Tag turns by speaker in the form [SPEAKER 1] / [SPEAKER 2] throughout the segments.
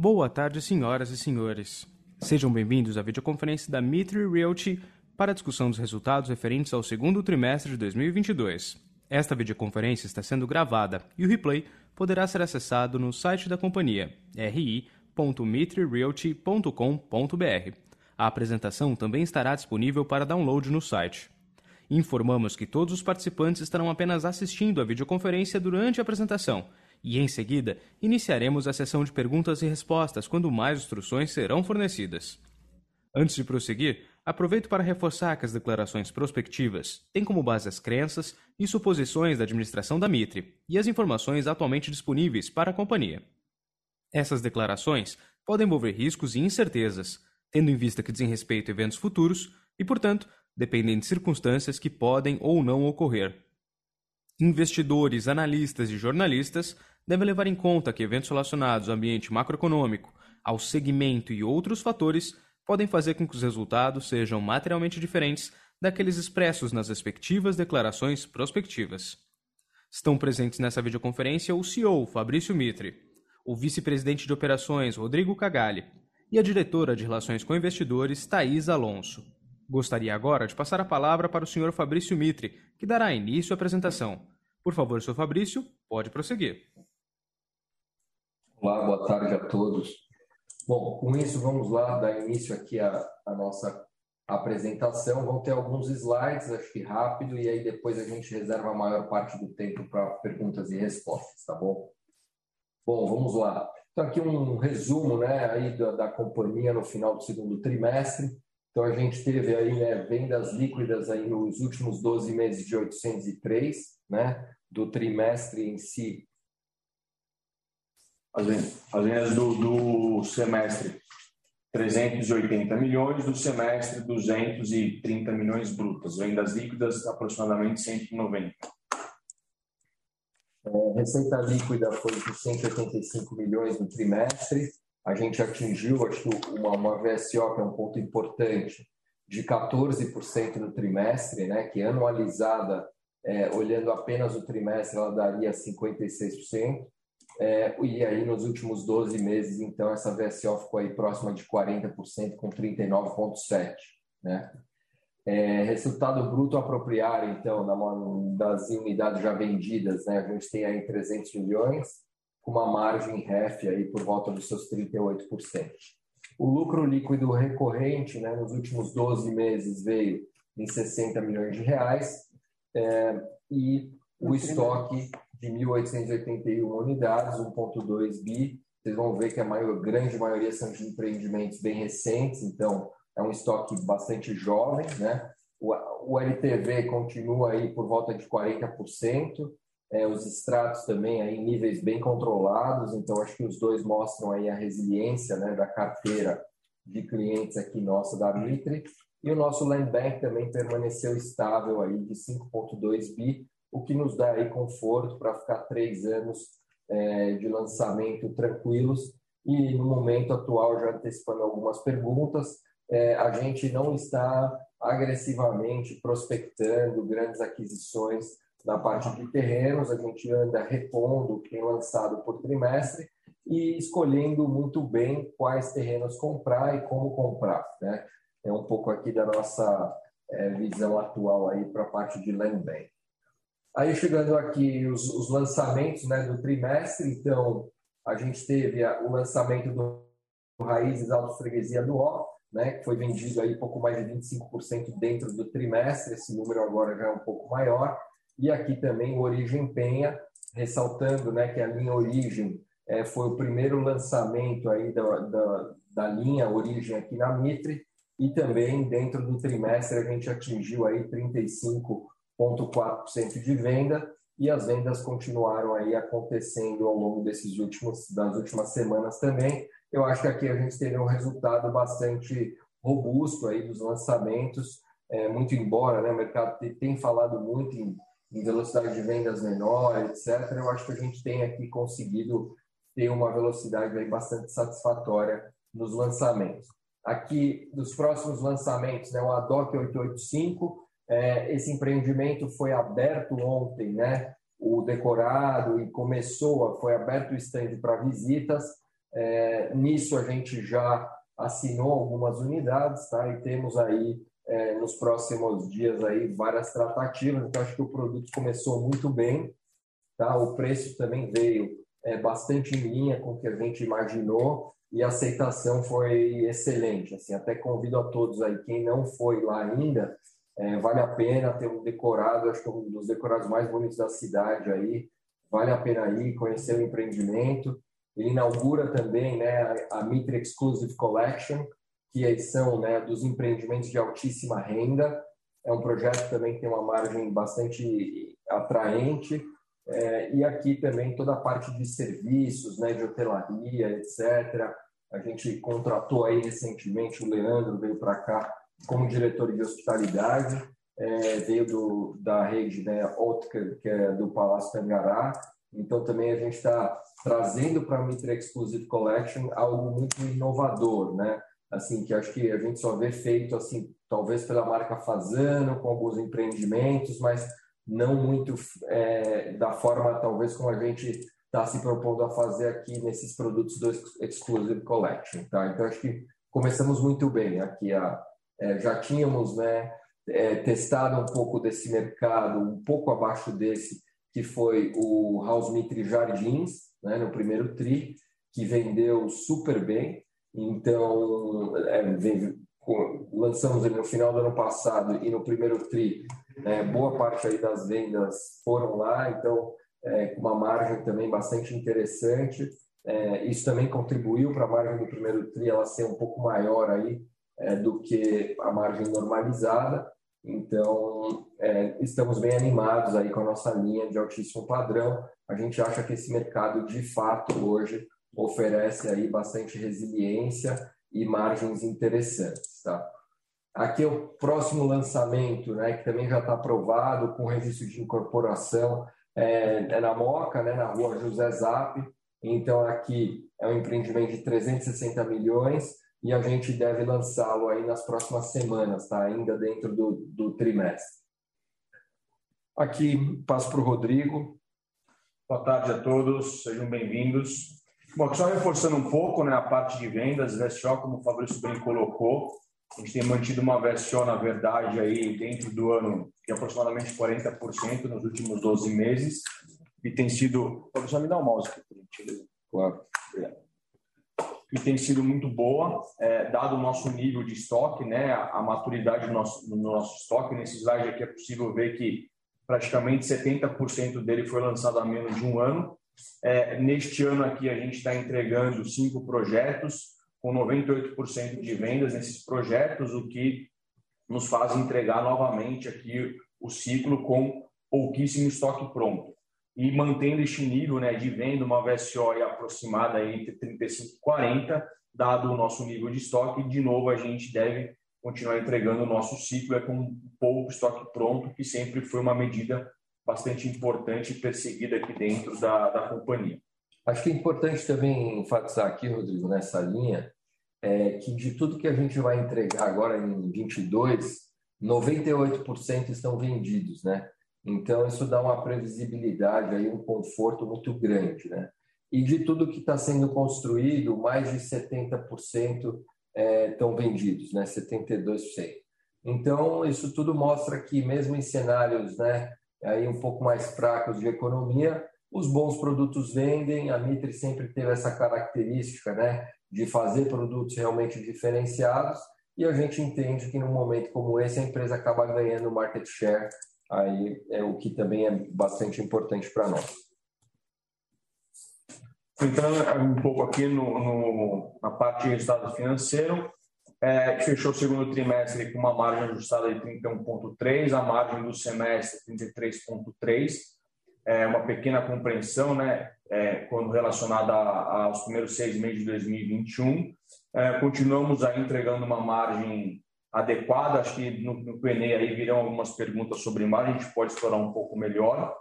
[SPEAKER 1] Boa tarde, senhoras e senhores. Sejam bem-vindos à videoconferência da Mitre Realty para a discussão dos resultados referentes ao segundo trimestre de 2022. Esta videoconferência está sendo gravada e o replay poderá ser acessado no site da companhia ri.mitrerealty.com.br. A apresentação também estará disponível para download no site. Informamos que todos os participantes estarão apenas assistindo a videoconferência durante a apresentação e, em seguida, iniciaremos a sessão de perguntas e respostas quando mais instruções serão fornecidas. Antes de prosseguir, aproveito para reforçar que as declarações prospectivas têm como base as crenças e suposições da administração da Mitre e as informações atualmente disponíveis para a companhia. Essas declarações podem envolver riscos e incertezas, tendo em vista que dizem respeito a eventos futuros e, portanto, dependem de circunstâncias que podem ou não ocorrer. Investidores, analistas e jornalistas devem levar em conta que eventos relacionados ao ambiente macroeconômico, ao segmento e outros fatores podem fazer com que os resultados sejam materialmente diferentes daqueles expressos nas respectivas declarações prospectivas. Estão presentes nessa videoconferência o CEO, Fabrício Mitre, o vice-presidente de operações, Rodrigo Cagalli, e a diretora de Relações com Investidores, Thais Alonso. Gostaria agora de passar a palavra para o senhor Fabrício Mitre, que dará início à apresentação. Por favor, senhor Fabrício, pode prosseguir.
[SPEAKER 2] Olá, boa tarde a todos. Bom, com isso, vamos lá dar início aqui à, nossa apresentação. Vão ter alguns slides, acho que rápido, e aí depois a gente reserva a maior parte do tempo para perguntas e respostas, tá bom? Bom, vamos lá. Então, aqui um resumo né, aí da, da companhia no final do segundo trimestre. Então, a gente teve aí né, vendas líquidas aí nos últimos 12 meses de 803, né, do trimestre em si.
[SPEAKER 3] As vendas do, do semestre 380 milhões, do semestre 230 milhões brutas, vendas líquidas aproximadamente 190.
[SPEAKER 2] É, receita líquida foi de 185 milhões no trimestre. A gente atingiu, acho que uma, uma VSO, que é um ponto importante, de 14% no trimestre, né, que anualizada, é, olhando apenas o trimestre, ela daria 56%. É, e aí, nos últimos 12 meses, então, essa VSO ficou aí próxima de 40%, com 39,7%. Né? É, resultado bruto apropriário, então, das unidades já vendidas, né, a gente tem aí 300 milhões, com uma margem REF aí por volta dos seus 38%. O lucro líquido recorrente né, nos últimos 12 meses veio em 60 milhões de reais é, e o estoque de 1.881 unidades, 1,2 bi. Vocês vão ver que a maior, grande maioria são de empreendimentos bem recentes, então é um estoque bastante jovem, né? O, o LTV continua aí por volta de 40%, é, os extratos também aí em níveis bem controlados, então acho que os dois mostram aí a resiliência né, da carteira de clientes aqui nossa da Mitre, e o nosso land bank também permaneceu estável aí de 5.2 bi, o que nos dá aí conforto para ficar três anos é, de lançamento tranquilos, e no momento atual, já antecipando algumas perguntas, é, a gente não está agressivamente prospectando grandes aquisições na parte de terrenos, a gente anda repondo o que tem lançado por trimestre e escolhendo muito bem quais terrenos comprar e como comprar. Né? É um pouco aqui da nossa é, visão atual aí para a parte de land bank. Aí chegando aqui os, os lançamentos né, do trimestre, então a gente teve a, o lançamento do Raízes Alto Freguesia do Ó, né, que foi vendido aí pouco mais de 25% dentro do trimestre, esse número agora já é um pouco maior. E aqui também o Origem Penha, ressaltando né, que a linha Origem é, foi o primeiro lançamento aí da, da, da linha Origem aqui na Mitre, e também dentro do trimestre a gente atingiu aí 35,4% de venda, e as vendas continuaram aí acontecendo ao longo desses últimos das últimas semanas também, eu acho que aqui a gente teve um resultado bastante robusto aí dos lançamentos, é, muito embora né, o mercado tem falado muito em, em velocidade de vendas menor, etc. Eu acho que a gente tem aqui conseguido ter uma velocidade aí bastante satisfatória nos lançamentos. Aqui, dos próximos lançamentos, né, o ADOC 885, é, esse empreendimento foi aberto ontem, né, o decorado, e começou, foi aberto o stand para visitas, É, nisso a gente já assinou algumas unidades, tá? E temos aí é, nos próximos dias aí várias tratativas. Então acho que o produto começou muito bem, tá? O preço também veio é, bastante em linha com o que a gente imaginou e a aceitação foi excelente. Assim, até convido a todos aí, quem não foi lá ainda, é, vale a pena ter um decorado, acho que é um dos decorados mais bonitos da cidade aí. Vale a pena ir conhecer o empreendimento. Ele inaugura também né, a Mitre Exclusive Collection, que é são né, dos empreendimentos de altíssima renda. É um projeto que também tem uma margem bastante atraente. É, e aqui também toda a parte de serviços, né, de hotelaria, etc. A gente contratou aí recentemente, o Leandro veio para cá como diretor de hospitalidade, é, veio do, da rede né, Ótica, que é do Palácio Tangará. Então também a gente está trazendo para a Mitre Exclusive Collection algo muito inovador, né? Assim, que acho que a gente só vê feito assim, talvez pela marca Fazano, com alguns empreendimentos, mas não muito é, da forma, talvez, como a gente está se propondo a fazer aqui nesses produtos do Exclusive Collection. Tá? Então, acho que começamos muito bem aqui. A, é, já tínhamos né, é, testado um pouco desse mercado, um pouco abaixo desse, que foi o House Mitre Jardins, né, no primeiro TRI, que vendeu super bem. Então, é, lançamos ele no final do ano passado e no primeiro TRI é, boa parte aí das vendas foram lá, então é, uma margem também bastante interessante. É, isso também contribuiu para a margem do primeiro TRI ela ser um pouco maior aí é, do que a margem normalizada. Então, é, estamos bem animados aí com a nossa linha de altíssimo padrão. A gente acha que esse mercado, de fato, hoje oferece aí bastante resiliência e margens interessantes, tá? Aqui é o próximo lançamento, né, que também já está aprovado com registro de incorporação, é, é, na Moca, né, na rua José Zap. Então, aqui é um empreendimento de 360 milhões e a gente deve lançá-lo aí nas próximas semanas, tá? ainda dentro do, do trimestre. Aqui, passo para o Rodrigo.
[SPEAKER 3] Boa tarde a todos, sejam bem-vindos. Bom, só reforçando um pouco né, a parte de vendas, VSO, como o Fabrício bem colocou, a gente tem mantido uma versão, na verdade, aí dentro do ano de aproximadamente 40% nos últimos 12 meses e tem sido... Pode só me dar um mouse aqui, por gentileza?
[SPEAKER 2] Claro.
[SPEAKER 3] E tem sido muito boa, é, dado o nosso nível de estoque, né, a, maturidade do nosso, do nosso estoque. Nesse slide aqui é possível ver que praticamente 70% dele foi lançado há menos de um ano. É, neste ano aqui a gente está entregando cinco projetos, com 98% de vendas nesses projetos, o que nos faz entregar novamente aqui o ciclo com pouquíssimo estoque pronto. E mantendo este nível né, de venda, uma VSO aproximada entre 35 e 40, dado o nosso nível de estoque, de novo a gente deve continuar entregando o nosso ciclo é com pouco estoque pronto, que sempre foi uma medida bastante importante e perseguida aqui dentro da, da companhia.
[SPEAKER 2] Acho que é importante também enfatizar aqui, Rodrigo, nessa linha, é que de tudo que a gente vai entregar agora em 22, 98% estão vendidos, né? Então isso dá uma previsibilidade aí, um conforto muito grande, né? E de tudo que está sendo construído, mais de 70% é, estão vendidos, né? 72%. Então isso tudo mostra que mesmo em cenários, né, aí um pouco mais fracos de economia, os bons produtos vendem, a Mitre sempre teve essa característica né, de fazer produtos realmente diferenciados e a gente entende que num momento como esse a empresa acaba ganhando market share, aí é o que também é bastante importante para nós.
[SPEAKER 3] Entrando um pouco aqui no, no, na parte de resultado financeiro, é, fechou o segundo trimestre com uma margem ajustada de 31,3, a margem do semestre 33,3 é, uma pequena compreensão, né, é, quando relacionada aos primeiros seis meses de 2021. É, continuamos aí entregando uma margem adequada, acho que no, no aí virão algumas perguntas sobre margem, a gente pode explorar um pouco melhor.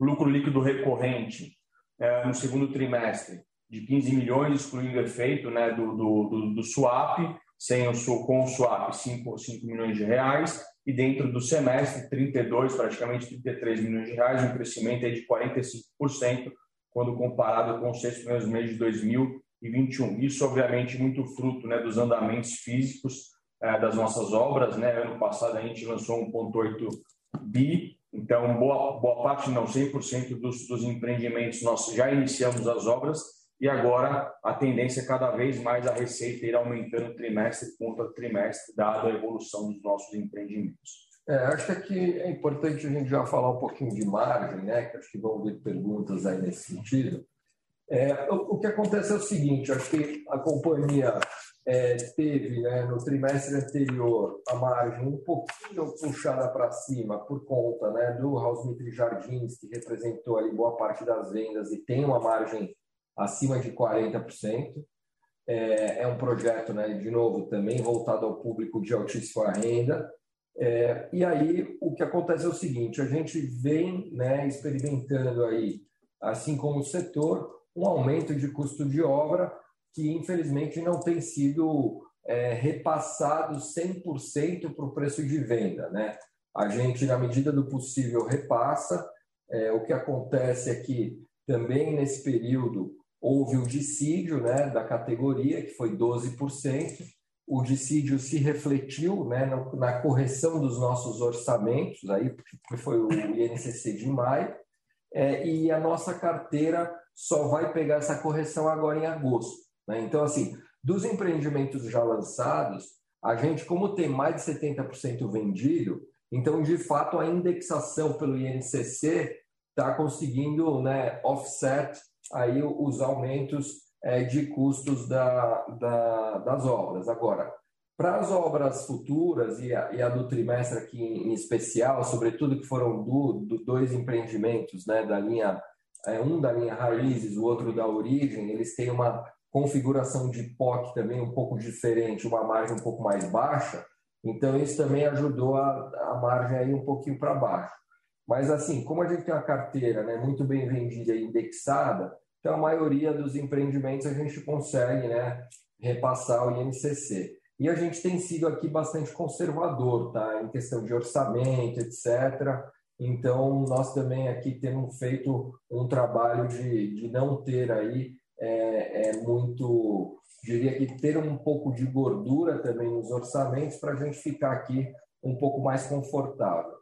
[SPEAKER 3] Lucro líquido recorrente é, no segundo trimestre de 15 milhões, excluindo efeito né, do, do, do, do swap, sem o, com o swap 5, 5 milhões de reais, e dentro do semestre, 32, praticamente 33 milhões de reais, um crescimento de 45%, quando comparado com os seis primeiros meses de 2021. Isso, obviamente, muito fruto né, dos andamentos físicos é, das nossas obras. Né? Ano passado a gente lançou 1,8 bi, então boa, boa parte, não 100% dos, dos empreendimentos nós já iniciamos as obras e agora a tendência é cada vez mais a receita ir aumentando trimestre contra trimestre, dada a evolução dos nossos empreendimentos.
[SPEAKER 2] É, acho que aqui é importante a gente já falar um pouquinho de margem, né? Que acho que vão vir perguntas aí nesse sentido. É, o, o, que acontece é o seguinte: acho que a companhia é, teve, né, no trimestre anterior, a margem um pouquinho puxada para cima por conta né, do House Jardins, que representou ali boa parte das vendas e tem uma margem acima de 40%. É, é um projeto, né, de novo, também voltado ao público de altíssima renda. É, e aí o que acontece é o seguinte: a gente vem né, experimentando aí, assim como o setor, um aumento de custo de obra que infelizmente não tem sido é, repassado 100% para o preço de venda. Né? A gente, na medida do possível, repassa. É, o que acontece é que também nesse período houve o dissídio né, da categoria, que foi 12%. O dissídio se refletiu né, na correção dos nossos orçamentos, aí, que foi o INCC de maio, é, e a nossa carteira só vai pegar essa correção agora em agosto. Né? Então, assim, dos empreendimentos já lançados, a gente, como tem mais de 70% vendido, então, de fato, a indexação pelo INCC está conseguindo né, offset aí os aumentos é, de custos da, da, das obras. Agora, para as obras futuras e a, e a, do trimestre aqui em especial, sobretudo que foram do, do dois empreendimentos, né, da linha é, um da linha Raízes, o outro da Origem, eles têm uma configuração de POC também um pouco diferente, uma margem um pouco mais baixa, então isso também ajudou a, a margem aí um pouquinho para baixo. Mas assim, como a gente tem uma carteira né, muito bem vendida e indexada, então a maioria dos empreendimentos a gente consegue né, repassar o INCC. E a gente tem sido aqui bastante conservador, tá? Em questão de orçamento, etc. Então, nós também aqui temos feito um trabalho de, de não ter aí é, é muito, diria que ter um pouco de gordura também nos orçamentos para a gente ficar aqui um pouco mais confortável.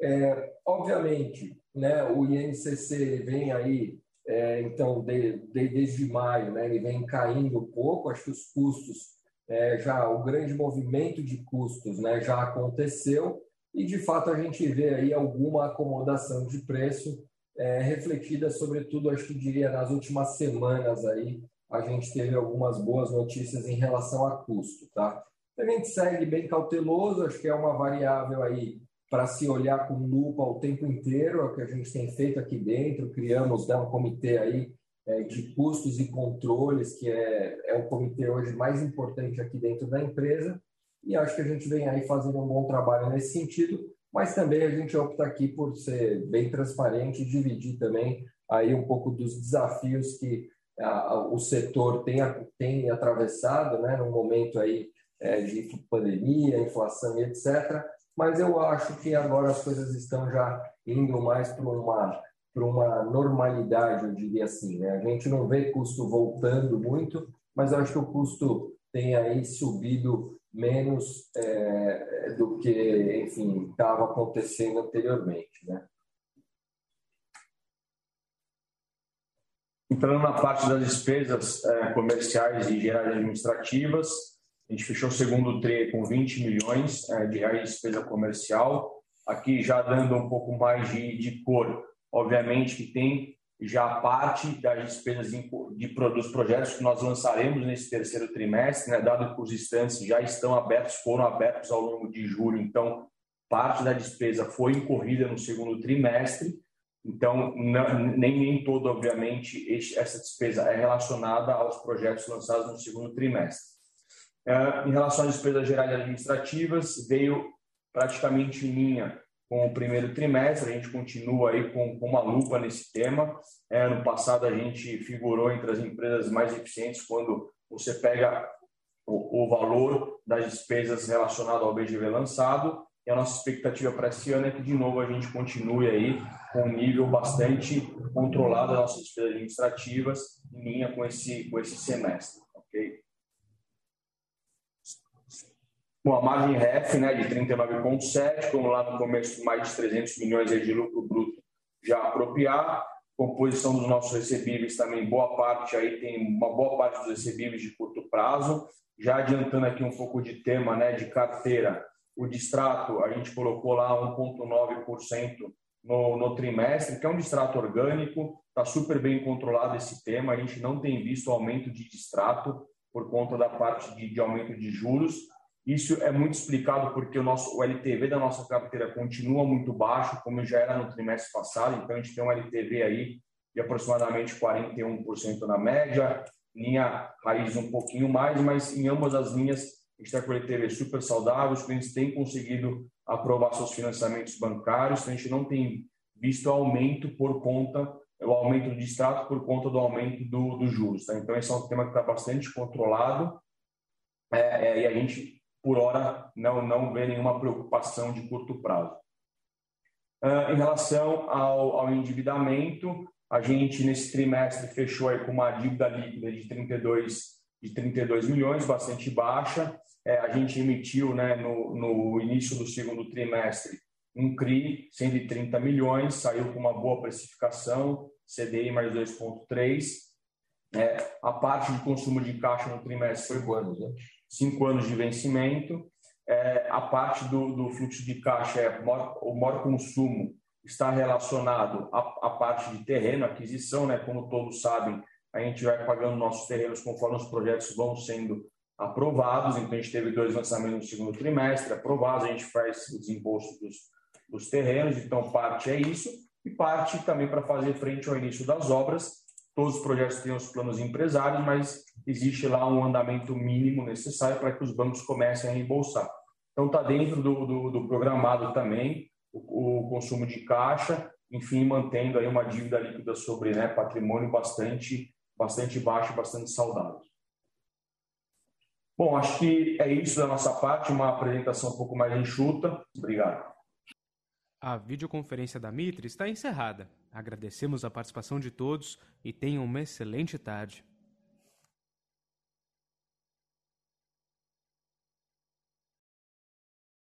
[SPEAKER 2] É, obviamente, né, o INCC vem aí, é, então, de, de, desde maio, né, ele vem caindo um pouco, acho que os custos, é, já o grande movimento de custos né, já aconteceu, e de fato a gente vê aí alguma acomodação de preço é, refletida, sobretudo, acho que diria, nas últimas semanas aí, a gente teve algumas boas notícias em relação a custo, tá? A gente segue bem cauteloso, acho que é uma variável aí para se olhar com lupa o tempo inteiro, é o que a gente tem feito aqui dentro, criamos né, um comitê aí é, de custos e controles, que é, é o comitê hoje mais importante aqui dentro da empresa, e acho que a gente vem aí fazendo um bom trabalho nesse sentido, mas também a gente opta aqui por ser bem transparente e dividir também aí um pouco dos desafios que a, o setor tem, tem atravessado, né, no momento aí é, de pandemia, inflação e etc. Mas eu acho que agora as coisas estão já indo mais para uma para uma normalidade, eu diria assim. Né? A gente não vê custo voltando muito, mas acho que o custo tem aí subido menos é, do que, enfim, estava acontecendo anteriormente, né?
[SPEAKER 3] Entrando na parte das despesas é, comerciais e gerais administrativas, a gente fechou o segundo TRE com 20 milhões é, de reais de despesa comercial. Aqui já dando um pouco mais de, de cor, obviamente que tem já parte das despesas de, dos projetos que nós lançaremos nesse terceiro trimestre, né, dado que os estantes já estão abertos, foram abertos ao longo de julho, então parte da despesa foi incorrida no segundo trimestre, então não, nem, nem todo, obviamente, este, essa despesa é relacionada aos projetos lançados no segundo trimestre. Uh, em relação às despesas gerais administrativas, veio praticamente em linha com o primeiro trimestre, a gente continua aí com, com uma lupa nesse tema. É, ano passado a gente figurou entre as empresas mais eficientes quando você pega o, o valor das despesas relacionado ao BGV lançado E a nossa expectativa para esse ano é que, de novo, a gente continue aí com um nível bastante controlado das nossas despesas administrativas, em linha com esse, com esse semestre. ok? Bom, a margem REF né, de 39,7, como lá no começo, mais de 300 milhões de lucro bruto já apropriar. Composição dos nossos recebíveis também, boa parte aí tem uma boa parte dos recebíveis de curto prazo. Já adiantando aqui um pouco de tema né, de carteira, o distrato, a gente colocou lá 1,9% no, no trimestre, que é um distrato orgânico, está super bem controlado esse tema, a gente não tem visto aumento de distrato por conta da parte de, de aumento de juros. Isso é muito explicado porque o nosso o LTV da nossa carteira continua muito baixo, como já era no trimestre passado, então a gente tem um LTV aí de aproximadamente 41% na média, linha raiz um pouquinho mais, mas em ambas as linhas a gente está com a LTV super saudável, os clientes têm conseguido aprovar seus financiamentos bancários, então a gente não tem visto aumento por conta, o aumento do extrato por conta do aumento dos do juros. Tá? Então, esse é um tema que está bastante controlado é, é, e a gente, por hora, não, não vê nenhuma preocupação de curto prazo. Uh, em relação ao, ao endividamento, a gente, nesse trimestre, fechou aí com uma dívida líquida de 32 de 32 milhões, bastante baixa. É, a gente emitiu né, no, no início do segundo trimestre um CRI 130 milhões, saiu com uma boa precificação, CDI mais 2,3. É, a parte de consumo de caixa no trimestre foi
[SPEAKER 2] anos, né?
[SPEAKER 3] Cinco anos de vencimento. É, a parte do, do, fluxo de caixa é o maior consumo está relacionado à, à, parte de terreno, aquisição, né? Como todos sabem, a gente vai pagando nossos terrenos conforme os projetos vão sendo aprovados. Então, a gente teve dois lançamentos no segundo trimestre aprovados, a gente faz o desembolso dos, dos terrenos. Então, parte é isso, e parte também para fazer frente ao início das obras. Todos os projetos têm os planos empresários, mas existe lá um andamento mínimo necessário para que os bancos comecem a reembolsar. Então, está dentro do, do, do, programado também o, o, consumo de caixa, enfim, mantendo aí uma dívida líquida sobre né, patrimônio bastante bastante baixo, bastante saudável. Bom, acho que é isso da nossa parte, uma apresentação um pouco mais enxuta. Obrigado.
[SPEAKER 1] A videoconferência da Mitre está encerrada. Agradecemos a participação de todos e tenham uma excelente tarde.